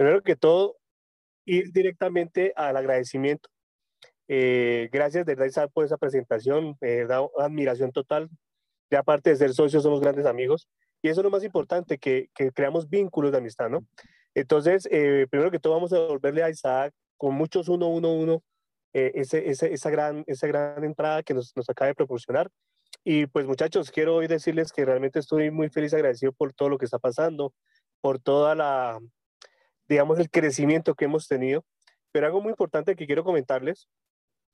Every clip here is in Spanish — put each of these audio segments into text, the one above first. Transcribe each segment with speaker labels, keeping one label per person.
Speaker 1: Primero que todo, ir directamente al agradecimiento. Eh, gracias de verdad por esa presentación, eh, da admiración total. De aparte de ser socios, somos grandes amigos. Y eso es lo más importante, que, que creamos vínculos de amistad, ¿no? Entonces, eh, primero que todo, vamos a devolverle a Isaac con muchos uno, uno, uno, eh, ese, ese, esa, gran, esa gran entrada que nos, nos acaba de proporcionar. Y pues muchachos, quiero hoy decirles que realmente estoy muy feliz, agradecido por todo lo que está pasando, por toda la, digamos, el crecimiento que hemos tenido. Pero algo muy importante que quiero comentarles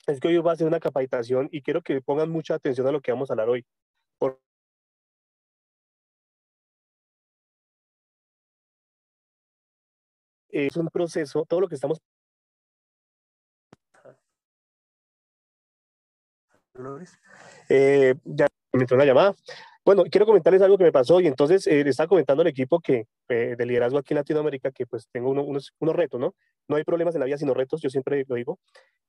Speaker 1: es que hoy va a ser una capacitación y quiero que pongan mucha atención a lo que vamos a hablar hoy. Por... Es un proceso, todo lo que estamos... Eh, ya me entró una llamada. Bueno, quiero comentarles algo que me pasó y entonces eh, le estaba comentando al equipo que de liderazgo aquí en Latinoamérica que pues tengo uno, unos, unos, retos, ¿no? No hay problemas en la vida sino retos, yo siempre lo digo.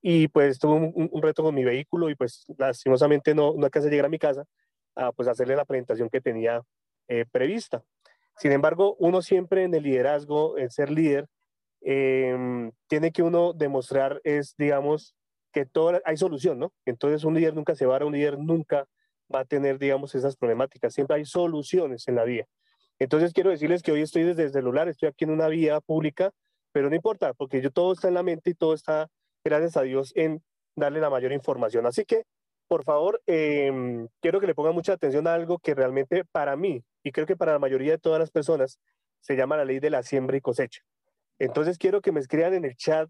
Speaker 1: Y pues tuve un, un reto con mi vehículo y pues lastimosamente no, no alcancé a llegar a mi casa a pues hacerle la presentación que tenía eh, prevista. Sin embargo, uno siempre en el liderazgo, en ser líder, em, tiene que uno demostrar es, digamos, que todo, hay solución, ¿no? Entonces un líder nunca se va a un líder nunca va a tener, digamos, esas problemáticas. Siempre hay soluciones en la vía. Entonces quiero decirles que hoy estoy desde el celular, estoy aquí en una vía pública, pero no importa, porque yo todo está en la mente y todo está, gracias a Dios, en darle la mayor información. Así que, por favor, eh, quiero que le pongan mucha atención a algo que realmente para mí, y creo que para la mayoría de todas las personas, se llama la ley de la siembra y cosecha. Entonces quiero que me escriban en el chat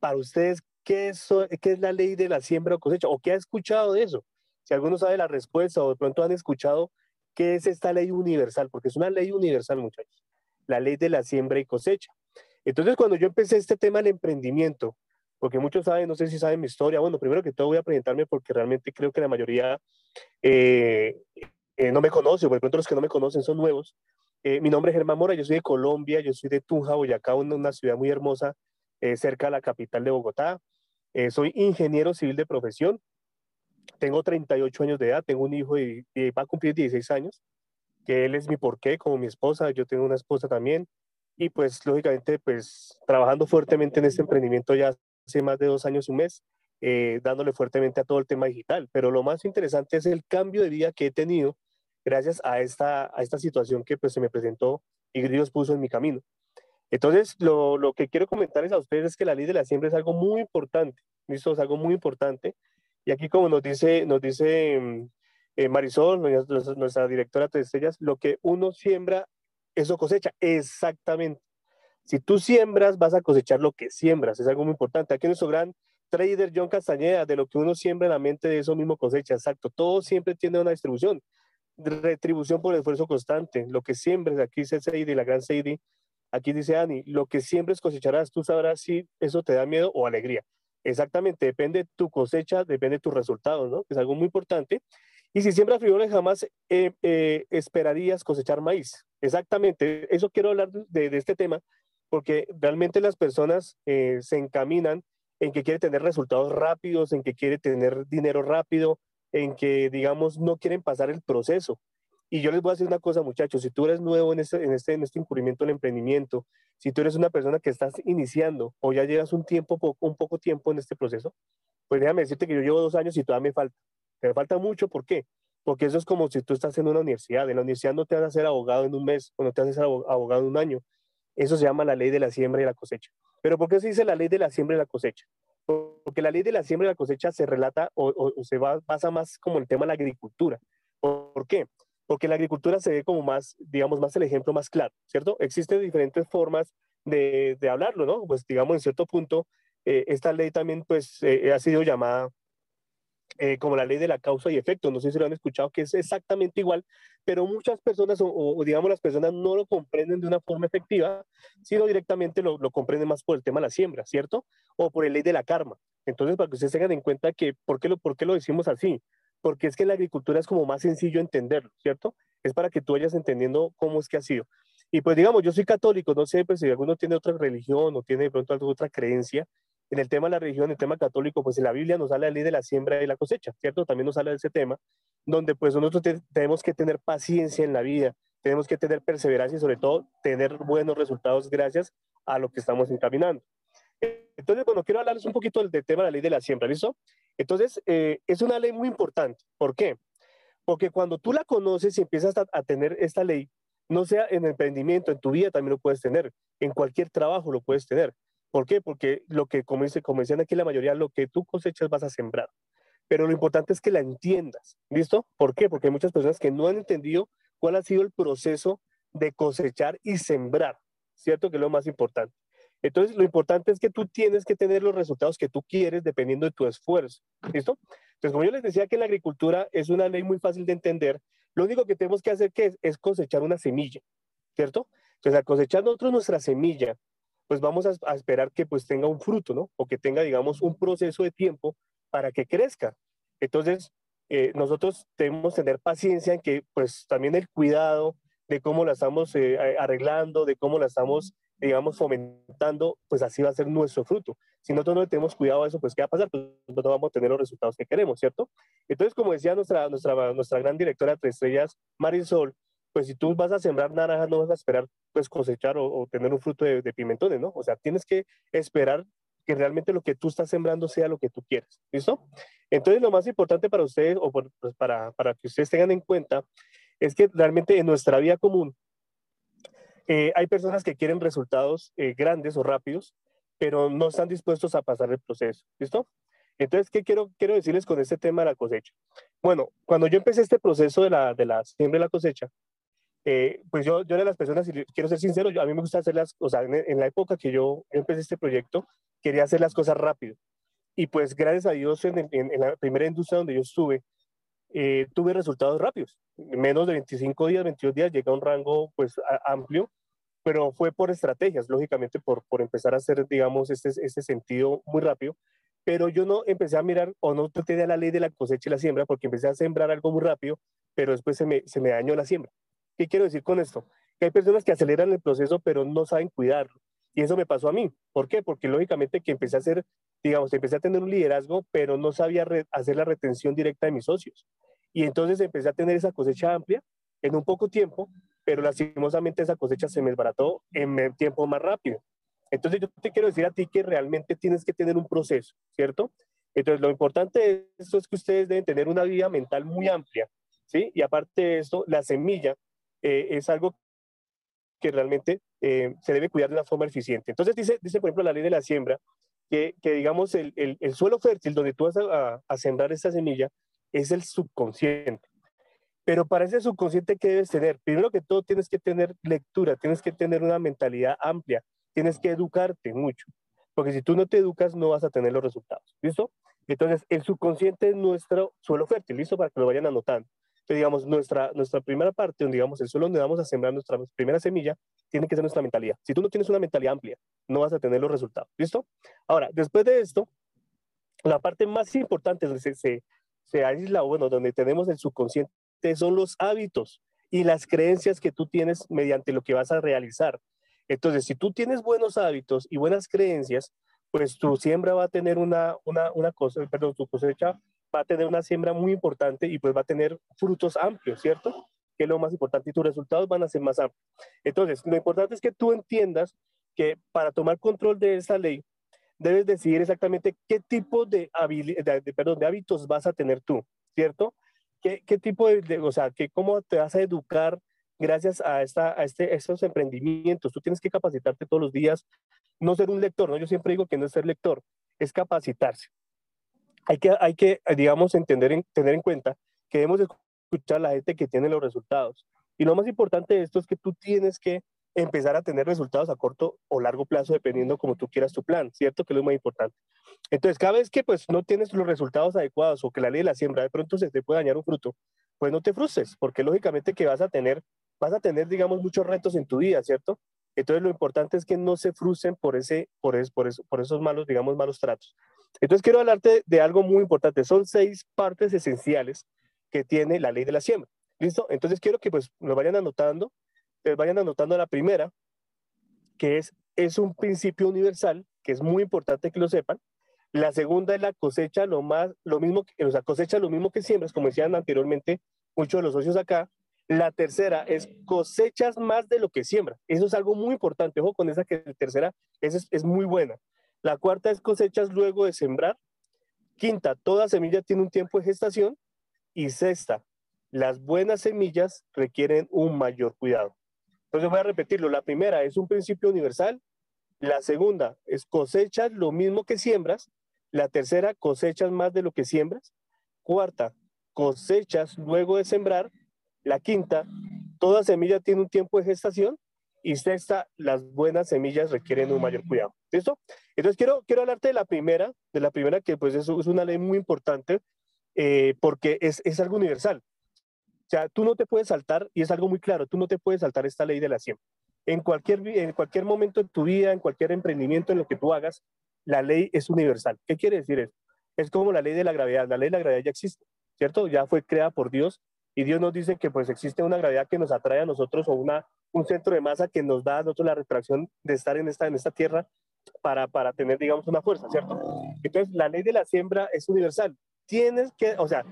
Speaker 1: para ustedes qué es, qué es la ley de la siembra o cosecha, o qué ha escuchado de eso. Si alguno sabe la respuesta o de pronto han escuchado qué es esta ley universal, porque es una ley universal, muchachos, la ley de la siembra y cosecha. Entonces, cuando yo empecé este tema del emprendimiento, porque muchos saben, no sé si saben mi historia, bueno, primero que todo voy a presentarme porque realmente creo que la mayoría eh, eh, no me conoce, o de pronto los que no me conocen son nuevos. Eh, mi nombre es Germán Mora, yo soy de Colombia, yo soy de Tunja, Boyacá, una, una ciudad muy hermosa cerca de la capital de Bogotá. soy ingeniero civil de profesión, tengo 38 años de edad, tengo un hijo y, va a cumplir 16 años, que él es mi porqué, como mi esposa, yo tengo una esposa también, y pues lógicamente pues trabajando fuertemente en este emprendimiento ya hace más de dos años y un mes, eh, dándole fuertemente a todo el tema digital. Pero lo más interesante es el cambio de vida que he tenido gracias a esta, a esta situación que pues se me presentó y Dios puso en mi camino. Entonces, lo, lo que quiero comentarles a ustedes es que la ley de la siembra es algo muy importante, ¿listo? Es algo muy importante y aquí, como nos dice, nos dice mm, eh, Marisol, nuestra, directora de estrellas, lo que uno siembra, eso cosecha. Exactamente. Si tú siembras, vas a cosechar lo que siembras. Es algo muy importante. Aquí nuestro gran trader John Castañeda, de lo que uno siembra en la mente, de eso mismo cosecha. Exacto. Todo siempre tiene una distribución. Retribución por esfuerzo constante. Lo que siembres, aquí dice Seidi, la gran Seidi, aquí dice Ani, lo que siembres cosecharás. Tú sabrás si eso te da miedo o alegría. Exactamente, depende tu cosecha, depende de tus resultados, ¿no? Es algo muy importante. Y si siembras frijoles, jamás eh, eh, esperarías cosechar maíz. Exactamente, eso quiero hablar de, de este tema, porque realmente las personas eh, se encaminan en que quiere tener resultados rápidos, en que quiere tener dinero rápido, en que, digamos, no quieren pasar el proceso. Y yo les voy a decir una cosa, muchachos, si tú eres nuevo en este, en este, en este incurrimiento del emprendimiento, si tú eres una persona que estás iniciando o ya llevas un tiempo, un poco tiempo en este proceso, pues déjame decirte que yo llevo dos años y todavía me falta. Me falta mucho, ¿por qué? Porque eso es como si tú estás en una universidad. En la universidad no te vas a hacer abogado en un mes o no te vas a hacer abogado en un año. Eso se llama la ley de la siembra y la cosecha. ¿Pero por qué se dice la ley de la siembra y la cosecha? Porque la ley de la siembra y la cosecha se relata o, o se va, pasa más como el tema de la agricultura. ¿Por qué? Porque la agricultura se ve como más, digamos, más el ejemplo más claro, ¿cierto? Existen diferentes formas de, hablarlo, ¿no? Pues digamos, en cierto punto, eh, esta ley también, pues, eh, ha sido llamada eh, como la ley de la causa y efecto. No sé si lo han escuchado, que es exactamente igual, pero muchas personas, o, o digamos, las personas no lo comprenden de una forma efectiva, sino directamente lo, lo, comprenden más por el tema de la siembra, ¿cierto? O por el ley de la karma. Entonces, para que ustedes tengan en cuenta que, ¿por qué lo, por qué lo decimos así? Porque es que la agricultura es como más sencillo entenderlo, ¿cierto? Es para que tú vayas entendiendo cómo es que ha sido. Y pues digamos, yo soy católico, no sé pues, si alguno tiene otra religión o tiene de pronto otra creencia. En el tema de la religión, en el tema católico, pues en la Biblia nos habla la ley de la siembra y la cosecha, ¿cierto? También nos habla de ese tema, donde pues nosotros tenemos que tener paciencia en la vida, tenemos que tener perseverancia y sobre todo tener buenos resultados gracias a lo que estamos encaminando. Entonces, bueno, quiero hablarles un poquito del, tema de la ley de la siembra, ¿listo? Entonces, eh, es una ley muy importante. ¿Por qué? Porque cuando tú la conoces y empiezas a, tener esta ley, no sea en emprendimiento, en tu vida también lo puedes tener, en cualquier trabajo lo puedes tener. ¿Por qué? Porque lo que, como, dice, como aquí la mayoría, lo que tú cosechas vas a sembrar. Pero lo importante es que la entiendas, ¿listo? ¿Por qué? Porque hay muchas personas que no han entendido cuál ha sido el proceso de cosechar y sembrar, ¿cierto? Que es lo más importante. Entonces, lo importante es que tú tienes que tener los resultados que tú quieres dependiendo de tu esfuerzo, ¿listo? Entonces, como yo les decía que la agricultura es una ley muy fácil de entender, lo único que tenemos que hacer es, cosechar una semilla, ¿cierto? Entonces, al cosechar nosotros nuestra semilla, pues vamos a, esperar que pues tenga un fruto, ¿no? O que tenga, digamos, un proceso de tiempo para que crezca. Entonces, eh, nosotros debemos tener paciencia en que pues también el cuidado de cómo la estamos eh, arreglando, de cómo la estamos, digamos, fomentando, pues así va a ser nuestro fruto. Si nosotros no tenemos cuidado de eso, pues ¿qué va a pasar? Pues no vamos a tener los resultados que queremos, ¿cierto? Entonces, como decía nuestra, nuestra, nuestra gran directora de Tres Estrellas, Marisol, pues si tú vas a sembrar naranjas, no vas a esperar pues cosechar o, tener un fruto de, de, pimentones, ¿no? O sea, tienes que esperar que realmente lo que tú estás sembrando sea lo que tú quieres, ¿listo? Entonces, lo más importante para ustedes, o pues, para, para que ustedes tengan en cuenta, es que realmente en nuestra vida común eh, hay personas que quieren resultados eh, grandes o rápidos, pero no están dispuestos a pasar el proceso, ¿listo? Entonces, ¿qué quiero, quiero decirles con este tema de la cosecha? Bueno, cuando yo empecé este proceso de la, de la siembra y la cosecha, eh, pues yo, yo era de las personas, y quiero ser sincero, yo, a mí me gusta hacer las, o sea, en, la época que yo, empecé este proyecto, quería hacer las cosas rápido. Y pues gracias a Dios, en, en, la primera industria donde yo estuve, eh, tuve resultados rápidos. En menos de 25 días, 22 días, llega a un rango pues amplio pero fue por estrategias, lógicamente, por, por empezar a hacer, digamos, este, este sentido muy rápido. Pero yo no empecé a mirar o no tenía la ley de la cosecha y la siembra porque empecé a sembrar algo muy rápido, pero después se me, se me dañó la siembra. ¿Qué quiero decir con esto? Que hay personas que aceleran el proceso, pero no saben cuidarlo. Y eso me pasó a mí. ¿Por qué? Porque lógicamente que empecé a hacer, digamos, empecé a tener un liderazgo, pero no sabía hacer la retención directa de mis socios. Y entonces empecé a tener esa cosecha amplia en un poco tiempo, pero lastimosamente esa cosecha se me desbarató en tiempo más rápido. Entonces yo te quiero decir a ti que realmente tienes que tener un proceso, ¿cierto? Entonces lo importante de esto es que ustedes deben tener una vida mental muy amplia, ¿sí? Y aparte de esto, la semilla eh, es algo que realmente eh, se debe cuidar de una forma eficiente. Entonces dice, dice, por ejemplo, la ley de la siembra, que, que digamos el, el, el, suelo fértil donde tú vas a, a sembrar esta semilla es el subconsciente. Pero para ese subconsciente, ¿qué debes tener? Primero que todo, tienes que tener lectura, tienes que tener una mentalidad amplia, tienes que educarte mucho, porque si tú no te educas, no vas a tener los resultados. ¿Listo? Entonces, el subconsciente es nuestro suelo fértil, ¿listo? Para que lo vayan anotando. Entonces, digamos, nuestra, nuestra primera parte, donde digamos el suelo donde vamos a sembrar nuestra primera semilla, tiene que ser nuestra mentalidad. Si tú no tienes una mentalidad amplia, no vas a tener los resultados. ¿Listo? Ahora, después de esto, la parte más importante donde se, se, se aísla, bueno, donde tenemos el subconsciente son los hábitos y las creencias que tú tienes mediante lo que vas a realizar. Entonces, si tú tienes buenos hábitos y buenas creencias, pues tu siembra va a tener una, una, una cosa, perdón, tu cosecha va a tener una siembra muy importante y pues va a tener frutos amplios, ¿cierto? Que es lo más importante y tus resultados van a ser más amplios. Entonces, lo importante es que tú entiendas que para tomar control de esa ley, debes decidir exactamente qué tipo de, de, perdón, de hábitos vas a tener tú, ¿cierto? ¿Qué, tipo de, o sea, que, cómo te vas a educar gracias a, esta, a, este, estos emprendimientos? Tú tienes que capacitarte todos los días, no ser un lector, ¿no? Yo siempre digo que no es ser lector, es capacitarse. Hay que, hay que digamos, entender, tener en cuenta que debemos escuchar a la gente que tiene los resultados. Y lo más importante de esto es que tú tienes que empezar a tener resultados a corto o largo plazo, dependiendo como tú quieras tu plan, ¿cierto? Que es lo más importante. Entonces, cada vez que pues no tienes los resultados adecuados o que la ley de la siembra de pronto se te puede dañar un fruto, pues no te frustres, porque lógicamente que vas a tener, vas a tener, digamos, muchos retos en tu vida, ¿cierto? Entonces, lo importante es que no se frustren por, ese, por, por, eso, por esos malos, digamos, malos tratos. Entonces, quiero hablarte de algo muy importante. Son seis partes esenciales que tiene la ley de la siembra. ¿Listo? Entonces, quiero que pues lo vayan anotando eh, vayan anotando la primera, que es, es un principio universal, que es muy importante que lo sepan. La segunda es la cosecha, lo más, lo mismo, que, o sea, cosecha lo mismo que siembras, como decían anteriormente muchos de los socios acá. La tercera es cosechas más de lo que siembras. Eso es algo muy importante. Ojo con esa que la tercera es, es muy buena. La cuarta es cosechas luego de sembrar. Quinta, toda semilla tiene un tiempo de gestación. Y sexta, las buenas semillas requieren un mayor cuidado. Entonces voy a repetirlo. La primera es un principio universal. La segunda es cosechas lo mismo que siembras. La tercera, cosechas más de lo que siembras. Cuarta, cosechas luego de sembrar. La quinta, toda semilla tiene un tiempo de gestación. Y sexta, las buenas semillas requieren un mayor cuidado. ¿Listo? Entonces quiero, quiero hablarte de la primera, de la primera que pues es, es una ley muy importante eh, porque es, es algo universal. O sea, tú no te puedes saltar, y es algo muy claro, tú no te puedes saltar esta ley de la siembra. En cualquier, en cualquier momento de tu vida, en cualquier emprendimiento, en lo que tú hagas, la ley es universal. ¿Qué quiere decir eso? Es como la ley de la gravedad. La ley de la gravedad ya existe, ¿cierto? Ya fue creada por Dios y Dios nos dice que pues existe una gravedad que nos atrae a nosotros o una, un centro de masa que nos da a nosotros la retracción de estar en esta, en esta tierra para, para tener, digamos, una fuerza, ¿cierto? Entonces, la ley de la siembra es universal. Tienes que, o sea,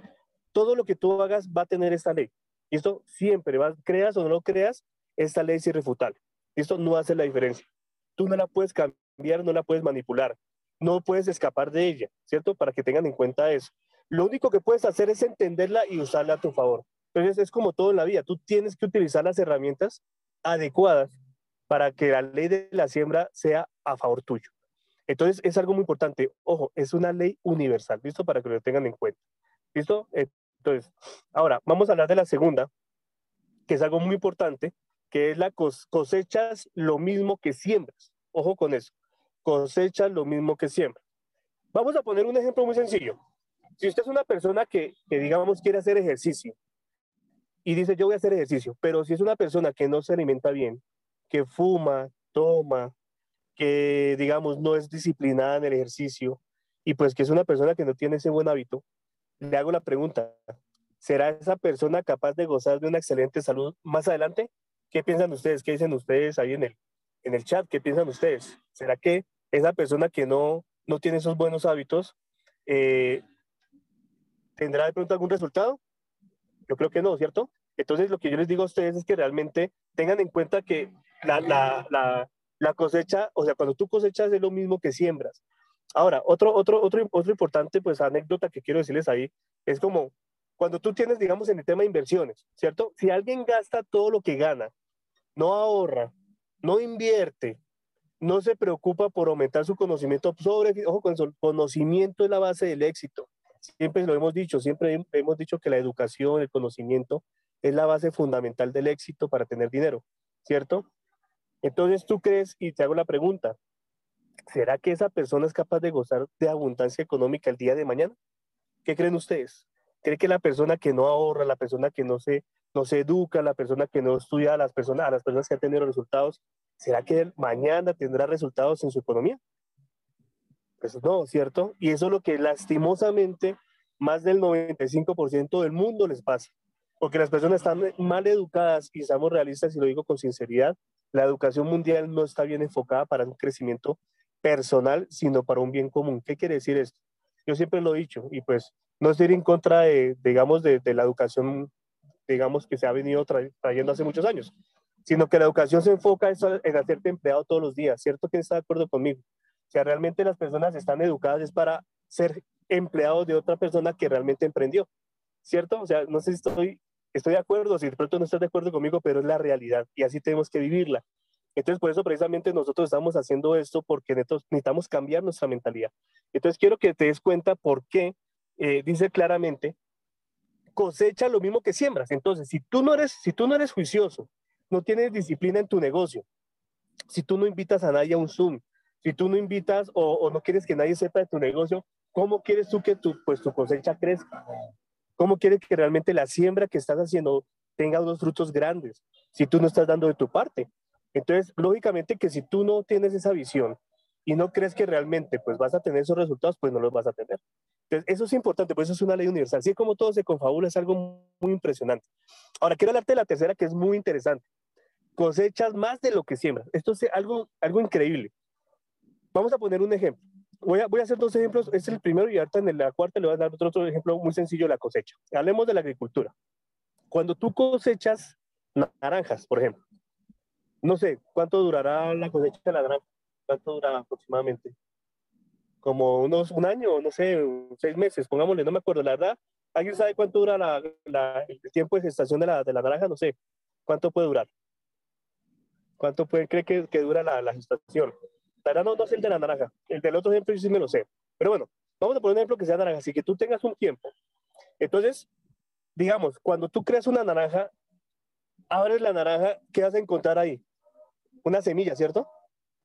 Speaker 1: todo lo que tú hagas va a tener esta ley. Y esto siempre, va, creas o no lo creas, esta ley es irrefutable. Esto no hace la diferencia. Tú no la puedes cambiar, no la puedes manipular, no puedes escapar de ella, ¿cierto? Para que tengan en cuenta eso. Lo único que puedes hacer es entenderla y usarla a tu favor. Entonces es como todo en la vida, tú tienes que utilizar las herramientas adecuadas para que la ley de la siembra sea a favor tuyo. Entonces es algo muy importante. Ojo, es una ley universal, ¿listo? Para que lo tengan en cuenta. ¿Listo? Entonces, ahora vamos a hablar de la segunda, que es algo muy importante, que es la cosechas lo mismo que siembras. Ojo con eso. Cosechas lo mismo que siembras. Vamos a poner un ejemplo muy sencillo. Si usted es una persona que, digamos, quiere hacer ejercicio y dice, yo voy a hacer ejercicio, pero si es una persona que no se alimenta bien, que fuma, toma, que, digamos, no es disciplinada en el ejercicio y pues que es una persona que no tiene ese buen hábito, le hago la pregunta, ¿será esa persona capaz de gozar de una excelente salud más adelante? ¿Qué piensan ustedes? ¿Qué dicen ustedes ahí en el, en el chat? ¿Qué piensan ustedes? ¿Será que esa persona que no, no tiene esos buenos hábitos eh, tendrá de pronto algún resultado? Yo creo que no, ¿cierto? Entonces lo que yo les digo a ustedes es que realmente tengan en cuenta que la, la, la, la cosecha, o sea, cuando tú cosechas es lo mismo que siembras. Ahora, otro, otro, otro, otro importante, pues, anécdota que quiero decirles ahí, es como cuando tú tienes, digamos, en el tema de inversiones, ¿cierto? Si alguien gasta todo lo que gana, no ahorra, no invierte, no se preocupa por aumentar su conocimiento sobre, ojo, con el conocimiento es la base del éxito. Siempre lo hemos dicho, siempre hemos dicho que la educación, el conocimiento es la base fundamental del éxito para tener dinero, ¿cierto? Entonces tú crees, y te hago la pregunta, ¿será que esa persona es capaz de gozar de abundancia económica el día de mañana? ¿Qué creen ustedes? ¿Cree que la persona que no ahorra, la persona que no se, no se educa, la persona que no estudia, a las personas, a las personas que han tenido resultados, ¿será que mañana tendrá resultados en su economía? Pues no, ¿cierto? Y eso es lo que lastimosamente más del 95% del mundo les pasa. Porque las personas están mal educadas y estamos realistas y lo digo con sinceridad, la educación mundial no está bien enfocada para un crecimiento personal, sino para un bien común. ¿Qué quiere decir esto? Yo siempre lo he dicho y pues no estoy en contra de, digamos, de, la educación, digamos, que se ha venido trayendo hace muchos años, sino que la educación se enfoca en hacerte empleado todos los días, ¿cierto? ¿Quién está de acuerdo conmigo? Sea, realmente las personas están educadas es para ser empleados de otra persona que realmente emprendió, ¿cierto? O sea, no sé si estoy estoy de acuerdo, si de pronto no estás de acuerdo conmigo, pero es la realidad y así tenemos que vivirla. Entonces, por eso precisamente nosotros estamos haciendo esto porque necesitamos cambiar nuestra mentalidad. Entonces, quiero que te des cuenta por qué eh, dice claramente, cosecha lo mismo que siembras. Entonces, si tú no eres, si tú no eres juicioso, no tienes disciplina en tu negocio, si tú no invitas a nadie a un Zoom, si tú no invitas o, o no quieres que nadie sepa de tu negocio, ¿cómo quieres tú que tu, pues, tu cosecha crezca? ¿Cómo quieres que realmente la siembra que estás haciendo tenga unos frutos grandes si tú no estás dando de tu parte? Entonces, lógicamente que si tú no tienes esa visión y no crees que realmente pues vas a tener esos resultados, pues no los vas a tener. Entonces, eso es importante, pues eso es una ley universal. Así como todo se confabula, es algo muy impresionante. Ahora, quiero hablarte de la tercera, que es muy interesante. Cosechas más de lo que siembras. Esto es algo, algo increíble. Vamos a poner un ejemplo voy a, hacer dos ejemplos. Este es el primero y ahorita en la cuarta le voy a dar otro, ejemplo muy sencillo, la cosecha. Hablemos de la agricultura. Cuando tú cosechas naranjas, por ejemplo, no sé, ¿cuánto durará la cosecha de la naranja? ¿Cuánto dura aproximadamente? Como unos un año, no sé, seis meses, pongámosle, no me acuerdo, la verdad. ¿Alguien sabe cuánto dura la, el tiempo de gestación de la, de la naranja? No sé. ¿Cuánto puede durar? ¿Cuánto puede, cree que, que dura la, la gestación? Verdad no, sé el de la naranja. El del otro ejemplo yo sí me lo sé. Pero bueno, vamos a poner un ejemplo que sea naranja, así que tú tengas un tiempo. Entonces, digamos, cuando tú creas una naranja, abres la naranja, ¿qué vas a encontrar ahí? Una semilla, ¿cierto?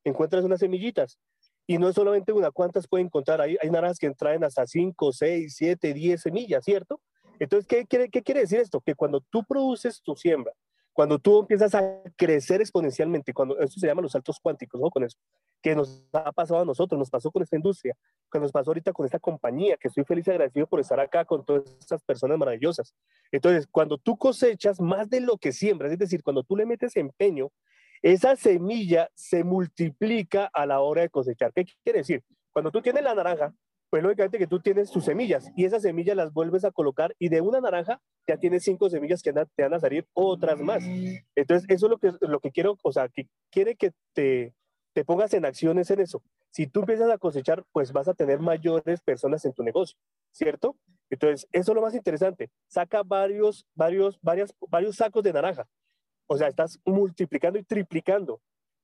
Speaker 1: Encuentras unas semillitas. Y no es solamente una, ¿cuántas pueden encontrar? Hay, hay naranjas que traen hasta 5, 6, 7, 10 semillas, ¿cierto? Entonces, ¿qué quiere, ¿qué quiere decir esto? Que cuando tú produces tu siembra, cuando tú empiezas a crecer exponencialmente, cuando esto se llama los saltos cuánticos, ¿no? Con eso, que nos ha pasado a nosotros, nos pasó con esta industria, que nos pasó ahorita con esta compañía, que estoy feliz y agradecido por estar acá con todas estas personas maravillosas. Entonces, cuando tú cosechas más de lo que siembras, es decir, cuando tú le metes empeño, esa semilla se multiplica a la hora de cosechar. ¿Qué quiere decir? Cuando tú tienes la naranja, pues lógicamente que tú tienes tus semillas y esas semillas las vuelves a colocar y de una naranja ya tienes cinco semillas que te van a salir otras más. Entonces, eso es lo que, lo que quiero, o sea, que quiere que te, te pongas en acciones en eso. Si tú empiezas a cosechar, pues vas a tener mayores personas en tu negocio, ¿cierto? Entonces, eso es lo más interesante. Saca varios, varios, varias, varios sacos de naranja. O sea, estás multiplicando y triplicando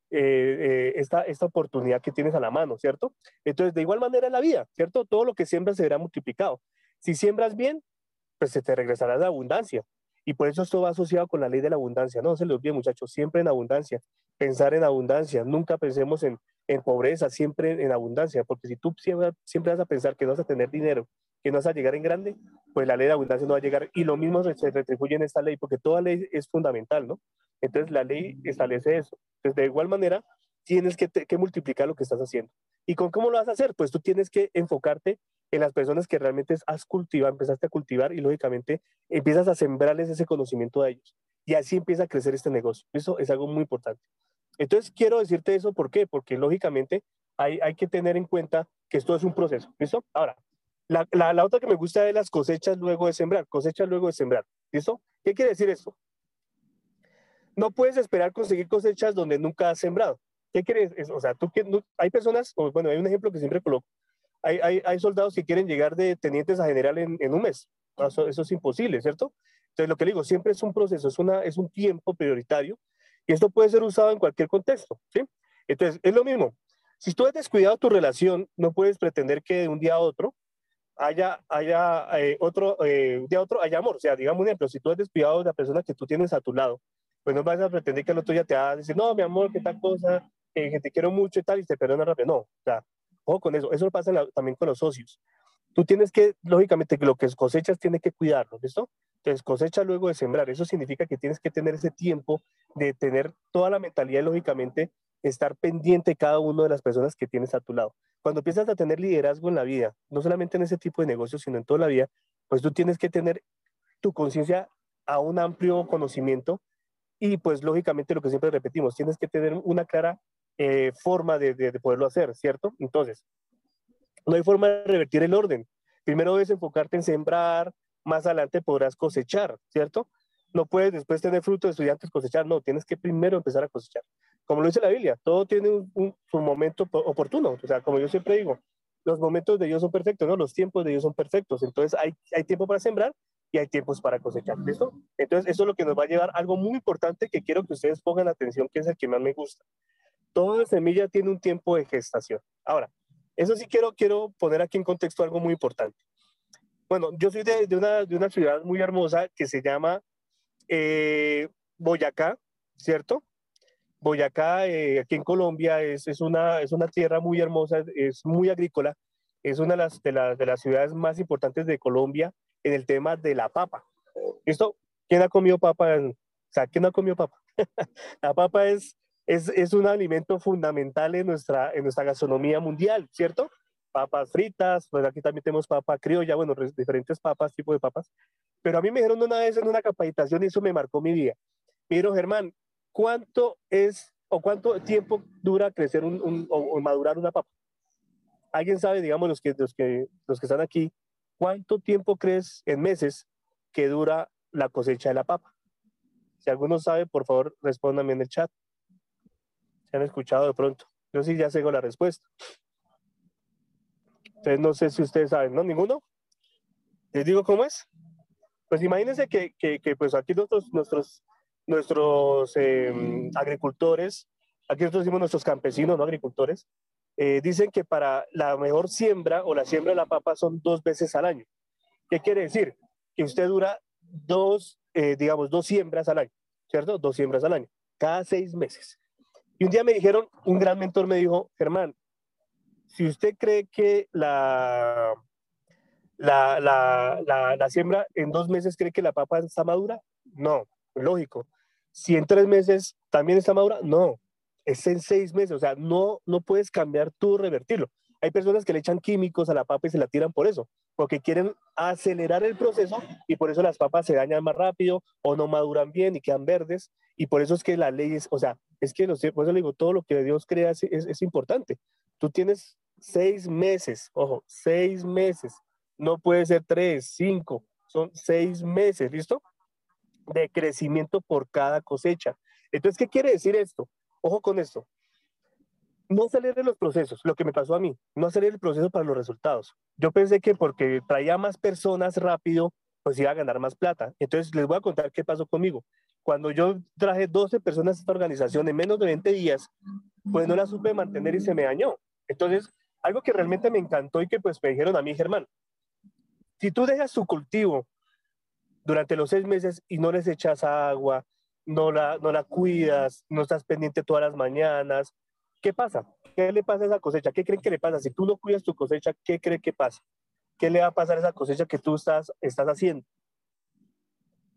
Speaker 1: eh, eh, esta, esta oportunidad que tienes a la mano, ¿cierto? Entonces, de igual manera en la vida, ¿cierto? Todo lo que siembras se verá multiplicado. Si siembras bien, pues se te regresará la abundancia. Y por eso esto va asociado con la ley de la abundancia. No, se les olvide, muchachos, siempre en abundancia. Pensar en abundancia. Nunca pensemos en, en pobreza, siempre en, abundancia. Porque si tú siempre, siempre vas a pensar que no vas a tener dinero, que no vas a llegar en grande, pues la ley de abundancia no va a llegar. Y lo mismo se retribuye en esta ley, porque toda ley es fundamental, ¿no? Entonces la ley establece eso. Entonces de igual manera tienes que, multiplicar lo que estás haciendo. ¿Y con cómo lo vas a hacer? Pues tú tienes que enfocarte en las personas que realmente has cultivado, empezaste a cultivar y lógicamente empiezas a sembrarles ese conocimiento a ellos. Y así empieza a crecer este negocio. Eso es algo muy importante. Entonces quiero decirte eso, ¿por qué? Porque lógicamente hay, hay que tener en cuenta que esto es un proceso. ¿Listo? Ahora, la, la, la, otra que me gusta es las cosechas luego de sembrar, cosechas luego de sembrar. ¿Listo? ¿Qué quiere decir esto? no puedes esperar conseguir cosechas donde nunca has sembrado. ¿Qué quieres? O sea, tú hay personas, bueno, hay un ejemplo que siempre coloco. Hay, hay, hay soldados que quieren llegar de tenientes a general en, en un mes. Eso, eso, es imposible, ¿cierto? Entonces, lo que digo, siempre es un proceso, es, una, es un tiempo prioritario y esto puede ser usado en cualquier contexto, ¿sí? Entonces, es lo mismo. Si tú has descuidado tu relación, no puedes pretender que de un día a otro haya, haya eh, otro, eh, a otro haya amor. O sea, digamos un ejemplo, si tú has descuidado a la persona que tú tienes a tu lado, pues no vas a pretender que el otro ya te va a decir, no, mi amor, qué tal cosa, eh, que te quiero mucho y tal, y te perdona rápido. No, o sea, ojo con eso. Eso pasa también con los socios. Tú tienes que, lógicamente, que lo que cosechas tienes que cuidarlo, ¿listo? Entonces, cosecha luego de sembrar. Eso significa que tienes que tener ese tiempo de tener toda la mentalidad, lógicamente, estar pendiente cada una de las personas que tienes a tu lado. Cuando empiezas a tener liderazgo en la vida, no solamente en ese tipo de negocios, sino en toda la vida, pues tú tienes que tener tu conciencia a un amplio conocimiento y pues lógicamente lo que siempre repetimos, tienes que tener una clara eh, forma de, de, poderlo hacer, ¿cierto? Entonces, no hay forma de revertir el orden. Primero debes enfocarte en sembrar, más adelante podrás cosechar, ¿cierto? No puedes después tener fruto de estudiantes cosechar, no, tienes que primero empezar a cosechar. Como lo dice la Biblia, todo tiene un, su momento oportuno, o sea, como yo siempre digo, los momentos de Dios son perfectos, ¿no? Los tiempos de Dios son perfectos, entonces hay, hay tiempo para sembrar y hay tiempos para cosechar. ¿Listo? Entonces, eso es lo que nos va a llevar a algo muy importante que quiero que ustedes pongan atención, que es el que más me gusta. Toda semilla tiene un tiempo de gestación. Ahora, eso sí quiero, quiero poner aquí en contexto algo muy importante. Bueno, yo soy de, de, una, de una, ciudad muy hermosa que se llama eh, Boyacá, ¿cierto? Boyacá, eh, aquí en Colombia, es, es, una, es una tierra muy hermosa, es muy agrícola, es una de las, de, la, de las ciudades más importantes de Colombia en el tema de la papa. ¿Listo? ¿Quién ha comido papa? O sea, ¿quién ha comido papa? la papa es, es, es, un alimento fundamental en nuestra, en nuestra gastronomía mundial, ¿cierto? Papas fritas, pues aquí también tenemos papa criolla, bueno, diferentes papas, tipo de papas. Pero a mí me dijeron una vez en una capacitación y eso me marcó mi vida. Me dijeron, Germán, ¿cuánto es o cuánto tiempo dura crecer un, un, o, madurar una papa? ¿Alguien sabe, digamos, los que, los que, los que están aquí, ¿cuánto tiempo crees en meses que dura la cosecha de la papa? Si alguno sabe, por favor, respóndame en el chat. ¿Se han escuchado de pronto? Yo sí ya sé la respuesta. Entonces no sé si ustedes saben, ¿no? ¿Ninguno? ¿Les digo cómo es? Pues imagínense que, que, pues aquí nuestros, nuestros, nuestros em, agricultores, aquí nosotros decimos nuestros campesinos, no agricultores, eh, dicen que para la mejor siembra o la siembra de la papa son dos veces al año. ¿Qué quiere decir? Que usted dura dos, eh, digamos, dos siembras al año, ¿cierto? Dos siembras al año, cada seis meses. Y un día me dijeron, un gran mentor me dijo, Germán, si usted cree que la, la, la, la, siembra en dos meses cree que la papa está madura, no, lógico. Si en tres meses también está madura, no, es en seis meses, o sea, no, no puedes cambiar tú, revertirlo. Hay personas que le echan químicos a la papa y se la tiran por eso, porque quieren acelerar el proceso y por eso las papas se dañan más rápido o no maduran bien y quedan verdes. Y por eso es que la ley es, o sea, es que, los, por eso le digo, todo lo que Dios crea es, es, importante. Tú tienes seis meses, ojo, seis meses. No puede ser tres, cinco, son seis meses, ¿listo? De crecimiento por cada cosecha. Entonces, ¿qué quiere decir esto? Ojo con esto. No acelerar los procesos, lo que me pasó a mí, no acelerar el proceso para los resultados. Yo pensé que porque traía más personas rápido, pues iba a ganar más plata. Entonces les voy a contar qué pasó conmigo. Cuando yo traje 12 personas a esta organización en menos de 20 días, pues no la supe mantener y se me dañó. Entonces, algo que realmente me encantó y que pues me dijeron a mí, Germán, si tú dejas tu cultivo durante los seis meses y no les echas agua, no la, no la cuidas, no estás pendiente todas las mañanas, ¿qué pasa? ¿Qué le pasa a esa cosecha? ¿Qué creen que le pasa? Si tú no cuidas tu cosecha, ¿qué cree que pasa? ¿Qué le va a pasar a esa cosecha que tú estás, estás haciendo?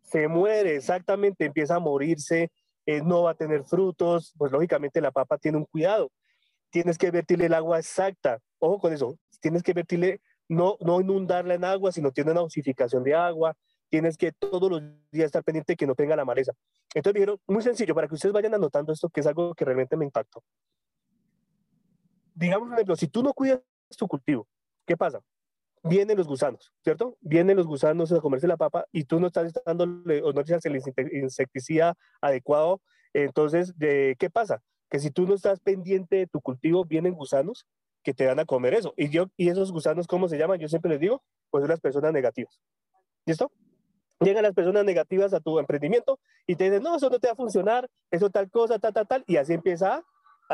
Speaker 1: Se muere, exactamente, empieza a morirse, eh, no va a tener frutos, pues lógicamente la papa tiene un cuidado. Tienes que vertirle el agua exacta. Ojo con eso, tienes que vertirle, no, no inundarla en agua, sino tiene una osificación de agua, tienes que todos los días estar pendiente de que no tenga la maleza. Entonces dijeron, muy sencillo, para que ustedes vayan anotando esto, que es algo que realmente me impactó. Digamos, por ejemplo, si tú no cuidas tu cultivo, ¿qué pasa? Vienen los gusanos, ¿cierto? Vienen los gusanos a comerse la papa y tú no estás dándole o no echas el insecticida adecuado. Entonces, ¿qué pasa? Que si tú no estás pendiente de tu cultivo, vienen gusanos que te van a comer eso. Y, yo, y esos gusanos, ¿cómo se llaman? Yo siempre les digo, pues son las personas negativas. ¿Listo? Llegan las personas negativas a tu emprendimiento y te dicen, no, eso no te va a funcionar, eso tal cosa, tal, tal, tal, y así empieza a,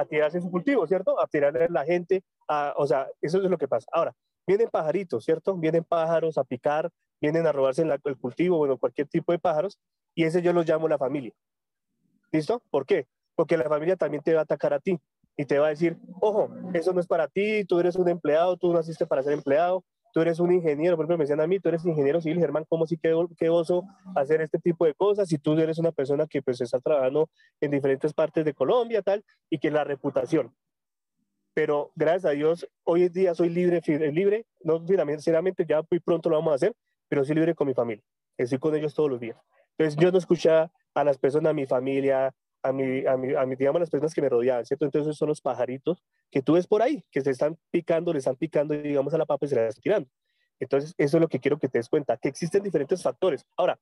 Speaker 1: tirarse su cultivo, ¿cierto? A tirarle a la gente, a, o sea, eso es lo que pasa. Ahora, vienen pajaritos, ¿cierto? Vienen pájaros a picar, vienen a robarse el cultivo, bueno, cualquier tipo de pájaros, y ese yo los llamo la familia. ¿Listo? ¿Por qué? Porque la familia también te va a atacar a ti y te va a decir, ojo, eso no es para ti, tú eres un empleado, tú naciste para ser empleado, tú eres un ingeniero, por ejemplo, me decían a mí, tú eres ingeniero civil, Germán, ¿cómo sí que, qué oso hacer este tipo de cosas? Si tú eres una persona que pues está trabajando en diferentes partes de Colombia, tal, y que la reputación. Pero gracias a Dios, hoy en día soy libre, libre, no sinceramente ya muy pronto lo vamos a hacer, pero soy libre con mi familia, estoy con ellos todos los días. Entonces yo no escuché a las personas, a mi familia, a mi, a mi, a mi, digamos, las personas que me rodeaban, ¿cierto? Entonces son los pajaritos que tú ves por ahí, que se están picando, le están picando, digamos, a la papa y se la están tirando. Entonces, eso es lo que quiero que te des cuenta, que existen diferentes factores. Ahora,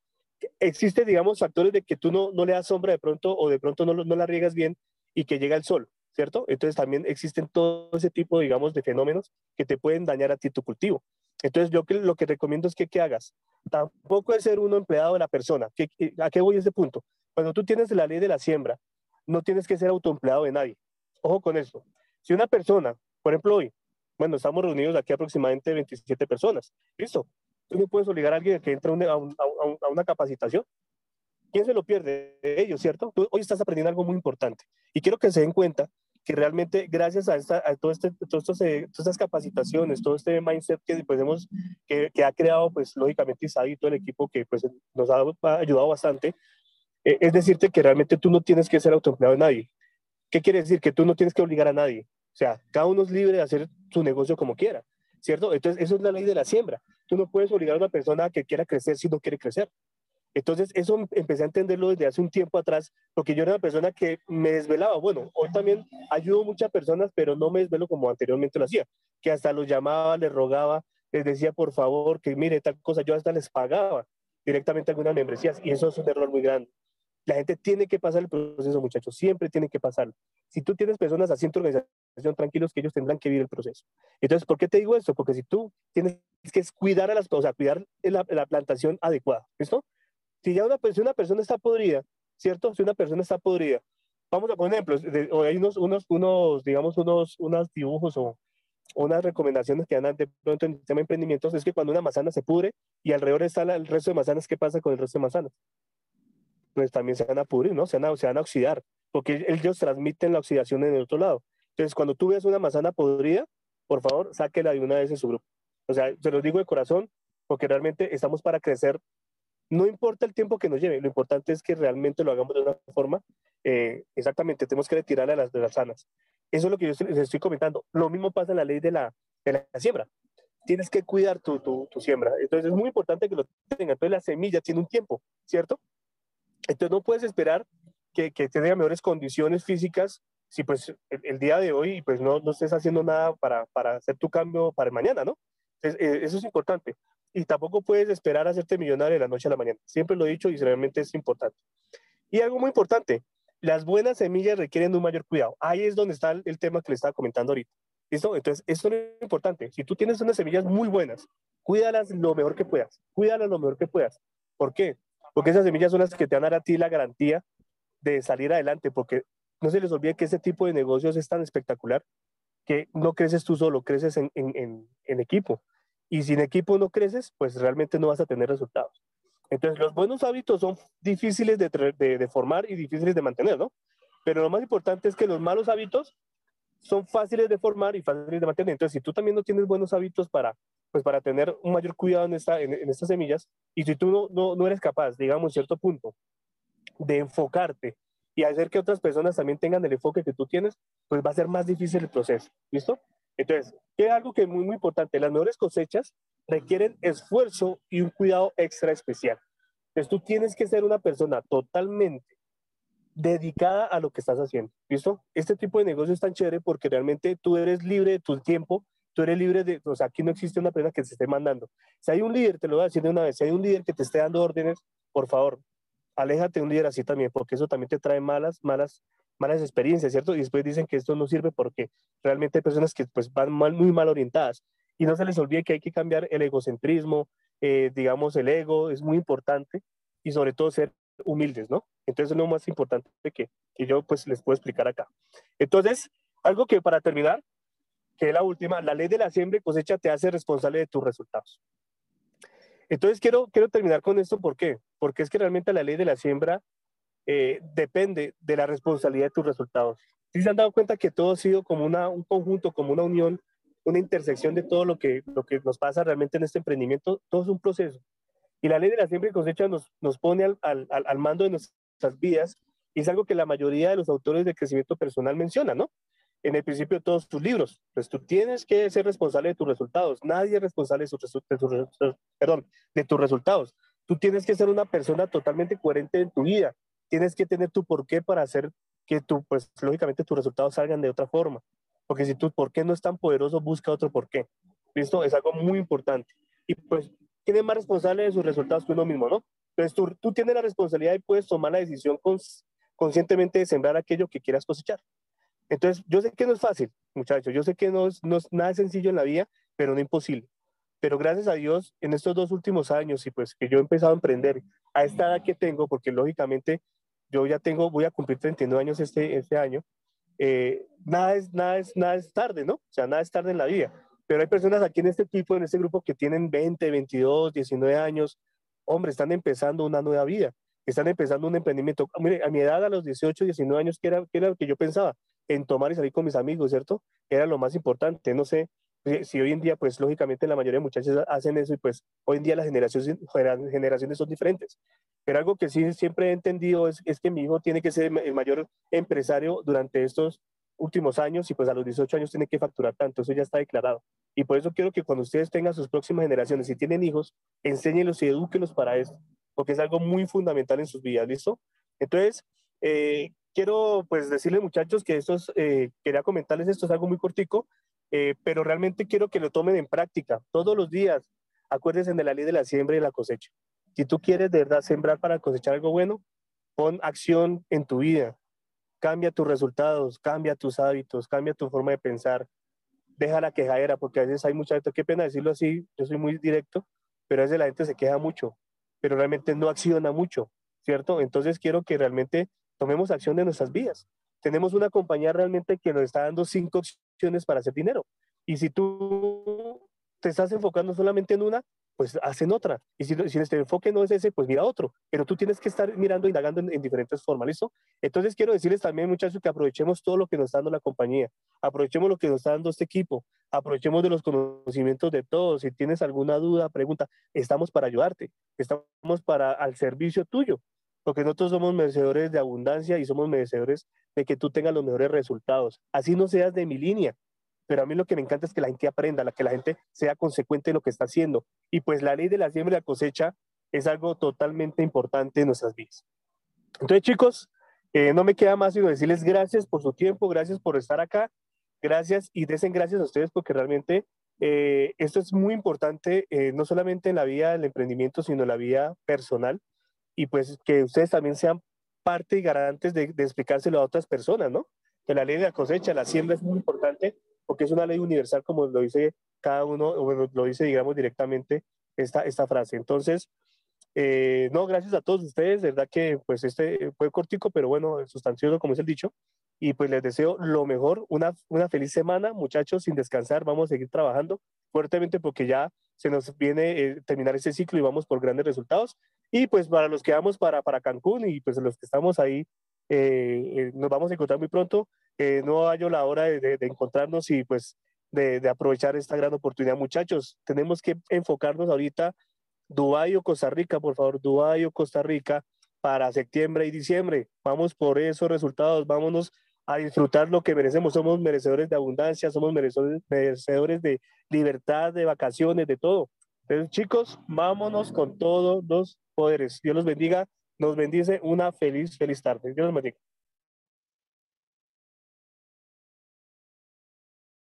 Speaker 1: existen, digamos, factores de que tú no, no le das sombra de pronto o de pronto no, no la riegas bien y que llega el sol, ¿cierto? Entonces también existen todo ese tipo, digamos, de fenómenos que te pueden dañar a ti tu cultivo. Entonces yo lo que recomiendo es que, ¿qué hagas? Tampoco es ser uno empleado de la persona. ¿A qué voy a ese punto? Cuando tú tienes la ley de la siembra, no tienes que ser autoempleado de nadie. Ojo con esto. Si una persona, por ejemplo hoy, bueno, estamos reunidos aquí aproximadamente 27 personas, listo. Tú no puedes obligar a alguien a que entre a, una capacitación. ¿Quién se lo pierde? Ellos, ¿cierto? Tú hoy estás aprendiendo algo muy importante. Y quiero que se den cuenta que realmente gracias a, esta, a todo este, todas estas capacitaciones, todo este mindset que, pues, hemos, que, que ha creado, pues lógicamente Isaac y todo el equipo que pues, nos ha ayudado bastante, es decirte que realmente tú no tienes que ser autoempleado de nadie. ¿Qué quiere decir? Que tú no tienes que obligar a nadie. O sea, cada uno es libre de hacer su negocio como quiera, ¿cierto? Entonces, eso es la ley de la siembra. Tú no puedes obligar a una persona a que quiera crecer si no quiere crecer. Entonces, eso empecé a entenderlo desde hace un tiempo atrás, porque yo era una persona que me desvelaba. Bueno, hoy también ayudo a muchas personas, pero no me desvelo como anteriormente lo hacía, que hasta los llamaba, les rogaba, les decía, por favor, que mire tal cosa, yo hasta les pagaba directamente algunas membresías y eso es un error muy grande. La gente tiene que pasar el proceso, muchachos, siempre tiene que pasarlo. Si tú tienes personas así en tu organización, tranquilos que ellos tendrán que vivir el proceso. Entonces, ¿por qué te digo esto? Porque si tú tienes que cuidar a las, o sea, cuidar la, la plantación adecuada, ¿listo? Si ya una, si una persona está podrida, ¿cierto? Si una persona está podrida, vamos a poner ejemplos, hay unos, unos, unos, digamos, unos, unos dibujos o unas recomendaciones que dan de pronto en el tema de emprendimientos, es que cuando una manzana se pudre y alrededor está el resto de manzanas, ¿qué pasa con el resto de manzanas? Pues también se van a pudrir, ¿no? Se van a, se van a oxidar, porque ellos transmiten la oxidación en el otro lado. Entonces, cuando tú ves una manzana podrida, por favor, sáquela de una vez en su grupo. O sea, se los digo de corazón, porque realmente estamos para crecer no importa el tiempo que nos lleve, lo importante es que realmente lo hagamos de una forma, eh, exactamente, tenemos que retirarle a las, de las sanas. Eso es lo que yo les estoy comentando. Lo mismo pasa en la ley de la, de la siembra. Tienes que cuidar tu, tu, tu, siembra. Entonces es muy importante que lo tengan. Entonces la semilla tiene un tiempo, ¿cierto? Entonces no puedes esperar que, que tenga mejores condiciones físicas si pues el, día de hoy pues no, no estés haciendo nada para, para hacer tu cambio para el mañana, ¿no? Entonces, eh, eso es importante y tampoco puedes esperar a hacerte millonario de la noche a la mañana. Siempre lo he dicho y realmente es importante. Y algo muy importante, las buenas semillas requieren de un mayor cuidado. Ahí es donde está el, tema que le estaba comentando ahorita. ¿Listo? Entonces, esto es importante. Si tú tienes unas semillas muy buenas, cuídalas lo mejor que puedas. Cuídalas lo mejor que puedas. ¿Por qué? Porque esas semillas son las que te van a dar a ti la garantía de salir adelante, porque no se les olvide que este tipo de negocios es tan espectacular que no creces tú solo, creces en, equipo. Y sin equipo no creces, pues realmente no vas a tener resultados. Entonces, los buenos hábitos son difíciles de, de, formar y difíciles de mantener, ¿no? Pero lo más importante es que los malos hábitos son fáciles de formar y fáciles de mantener. Entonces, si tú también no tienes buenos hábitos para, pues, para tener un mayor cuidado en, esta, en, estas semillas, y si tú no, no, no eres capaz, digamos, en cierto punto, de enfocarte y hacer que otras personas también tengan el enfoque que tú tienes, pues va a ser más difícil el proceso. ¿Listo? Entonces, ¿qué algo que es muy, muy importante? Las mejores cosechas requieren esfuerzo y un cuidado extra especial. Entonces, tú tienes que ser una persona totalmente dedicada a lo que estás haciendo. ¿Listo? Este tipo de negocio es tan chévere porque realmente tú eres libre de tu tiempo, tú eres libre de, o sea, aquí no existe una persona que te esté mandando. Si hay un líder, te lo voy a decir de una vez, si hay un líder que te esté dando órdenes, por favor, aléjate de un líder así también, porque eso también te trae malas, malas malas experiencias, ¿cierto? Y después dicen que esto no sirve porque realmente hay personas que pues van mal, muy mal orientadas. Y no se les olvide que hay que cambiar el egocentrismo, eh, digamos, el ego es muy importante y sobre todo ser humildes, ¿no? Entonces es lo más importante que, que yo pues les puedo explicar acá. Entonces, algo que para terminar, que es la última, la ley de la siembra y cosecha te hace responsable de tus resultados. Entonces quiero, quiero terminar con esto, ¿por qué? Porque es que realmente la ley de la siembra eh, depende de la responsabilidad de tus resultados. Si se han dado cuenta que todo ha sido como una, un conjunto, como una unión, una intersección de todo lo que, lo que nos pasa realmente en este emprendimiento, todo es un proceso. Y la ley de la siembra y cosecha nos, nos pone al, al, al mando de nuestras vidas y es algo que la mayoría de los autores de crecimiento personal mencionan, ¿no? En el principio de todos tus libros. Pues tú tienes que ser responsable de tus resultados. Nadie es responsable de, de, perdón, de tus resultados. Tú tienes que ser una persona totalmente coherente en tu vida tienes que tener tu porqué para hacer que tú, pues lógicamente tus resultados salgan de otra forma. Porque si tu porqué no es tan poderoso, busca otro porqué. ¿Listo? Es algo muy importante. Y pues, ¿quién es más responsable de sus resultados que uno mismo, no? Entonces tú, tú tienes la responsabilidad y puedes tomar la decisión conscientemente de sembrar aquello que quieras cosechar. Entonces, yo sé que no es fácil, muchachos, yo sé que no es, no es nada sencillo en la vida, pero no imposible. Pero gracias a Dios, en estos dos últimos años y pues que yo he empezado a emprender a esta edad que tengo, porque lógicamente yo ya tengo, voy a cumplir 39 años este, este año, eh, nada, es, nada, es, nada es tarde, ¿no? O sea, nada es tarde en la vida. Pero hay personas aquí en este tipo, en este grupo, que tienen 20, 22, 19 años, hombre, están empezando una nueva vida, están empezando un emprendimiento. Mire, a mi edad, a los 18, 19 años, ¿qué era, qué era lo que yo pensaba? En tomar y salir con mis amigos, ¿cierto? Era lo más importante. No sé, si hoy en día, pues lógicamente la mayoría de muchachos hacen eso y pues hoy en día las generaciones, generaciones son diferentes. Pero algo que sí siempre he entendido es, que mi hijo tiene que ser el mayor empresario durante estos últimos años y pues a los 18 años tiene que facturar tanto, eso ya está declarado. Y por eso quiero que cuando ustedes tengan sus próximas generaciones, si tienen hijos, enséñenlos y edúquenlos para esto, porque es algo muy fundamental en sus vidas, ¿listo? Entonces, eh, quiero pues decirles muchachos que esto es, eh, quería comentarles esto, es algo muy cortico, eh, pero realmente quiero que lo tomen en práctica todos los días. Acuérdense de la ley de la siembra y la cosecha. Si tú quieres de verdad sembrar para cosechar algo bueno, pon acción en tu vida. Cambia tus resultados, cambia tus hábitos, cambia tu forma de pensar. Deja la quejadera, porque a veces hay mucha gente, qué pena decirlo así, yo soy muy directo, pero a veces la gente se queja mucho, pero realmente no acciona mucho, ¿cierto? Entonces quiero que realmente tomemos acción de nuestras vidas. Tenemos una compañía realmente que nos está dando cinco opciones para hacer dinero. Y si tú te estás enfocando solamente en una, pues hacen otra. Y si, si este enfoque no es ese, pues mira otro. Pero tú tienes que estar mirando, indagando en, en diferentes formas, ¿listo? Entonces quiero decirles también, muchachos, que aprovechemos todo lo que nos está dando la compañía. Aprovechemos lo que nos está dando este equipo. Aprovechemos de los conocimientos de todos. Si tienes alguna duda, pregunta, estamos para ayudarte. Estamos para al servicio tuyo. Porque nosotros somos merecedores de abundancia y somos merecedores de que tú tengas los mejores resultados. Así no seas de mi línea, pero a mí lo que me encanta es que la gente aprenda, que la gente sea consecuente en lo que está haciendo. Y pues la ley de la siembra y la cosecha es algo totalmente importante en nuestras vidas. Entonces, chicos, eh, no me queda más sino decirles gracias por su tiempo, gracias por estar acá, gracias y desen gracias a ustedes porque realmente eh, esto es muy importante, eh, no solamente en la vida del emprendimiento, sino en la vida personal. Y pues que ustedes también sean parte y garantes de, de explicárselo a otras personas, ¿no? Que la ley de la cosecha, la siembra es muy importante porque es una ley universal, como lo dice cada uno, o lo dice, digamos, directamente esta, esta frase. Entonces, eh, no, gracias a todos ustedes, de verdad que pues este fue cortico, pero bueno, sustancioso, como es el dicho, y pues les deseo lo mejor, una, una feliz semana, muchachos, sin descansar, vamos a seguir trabajando fuertemente porque ya se nos viene eh, terminar ese ciclo y vamos por grandes resultados. Y pues para los que vamos para, para Cancún y pues los que estamos ahí, eh, eh nos vamos a encontrar muy pronto no hallo la hora de, encontrarnos y pues de, aprovechar esta gran oportunidad. Muchachos, tenemos que enfocarnos ahorita, Dubái o Costa Rica, por favor, Dubái o Costa Rica para septiembre y diciembre. Vamos por esos resultados, vámonos a disfrutar lo que merecemos. Somos merecedores de abundancia, somos merecedores, merecedores de libertad, de vacaciones, de todo. Entonces, chicos, vámonos con todos los poderes. Dios los bendiga, nos bendice una feliz, feliz tarde. Dios los bendiga.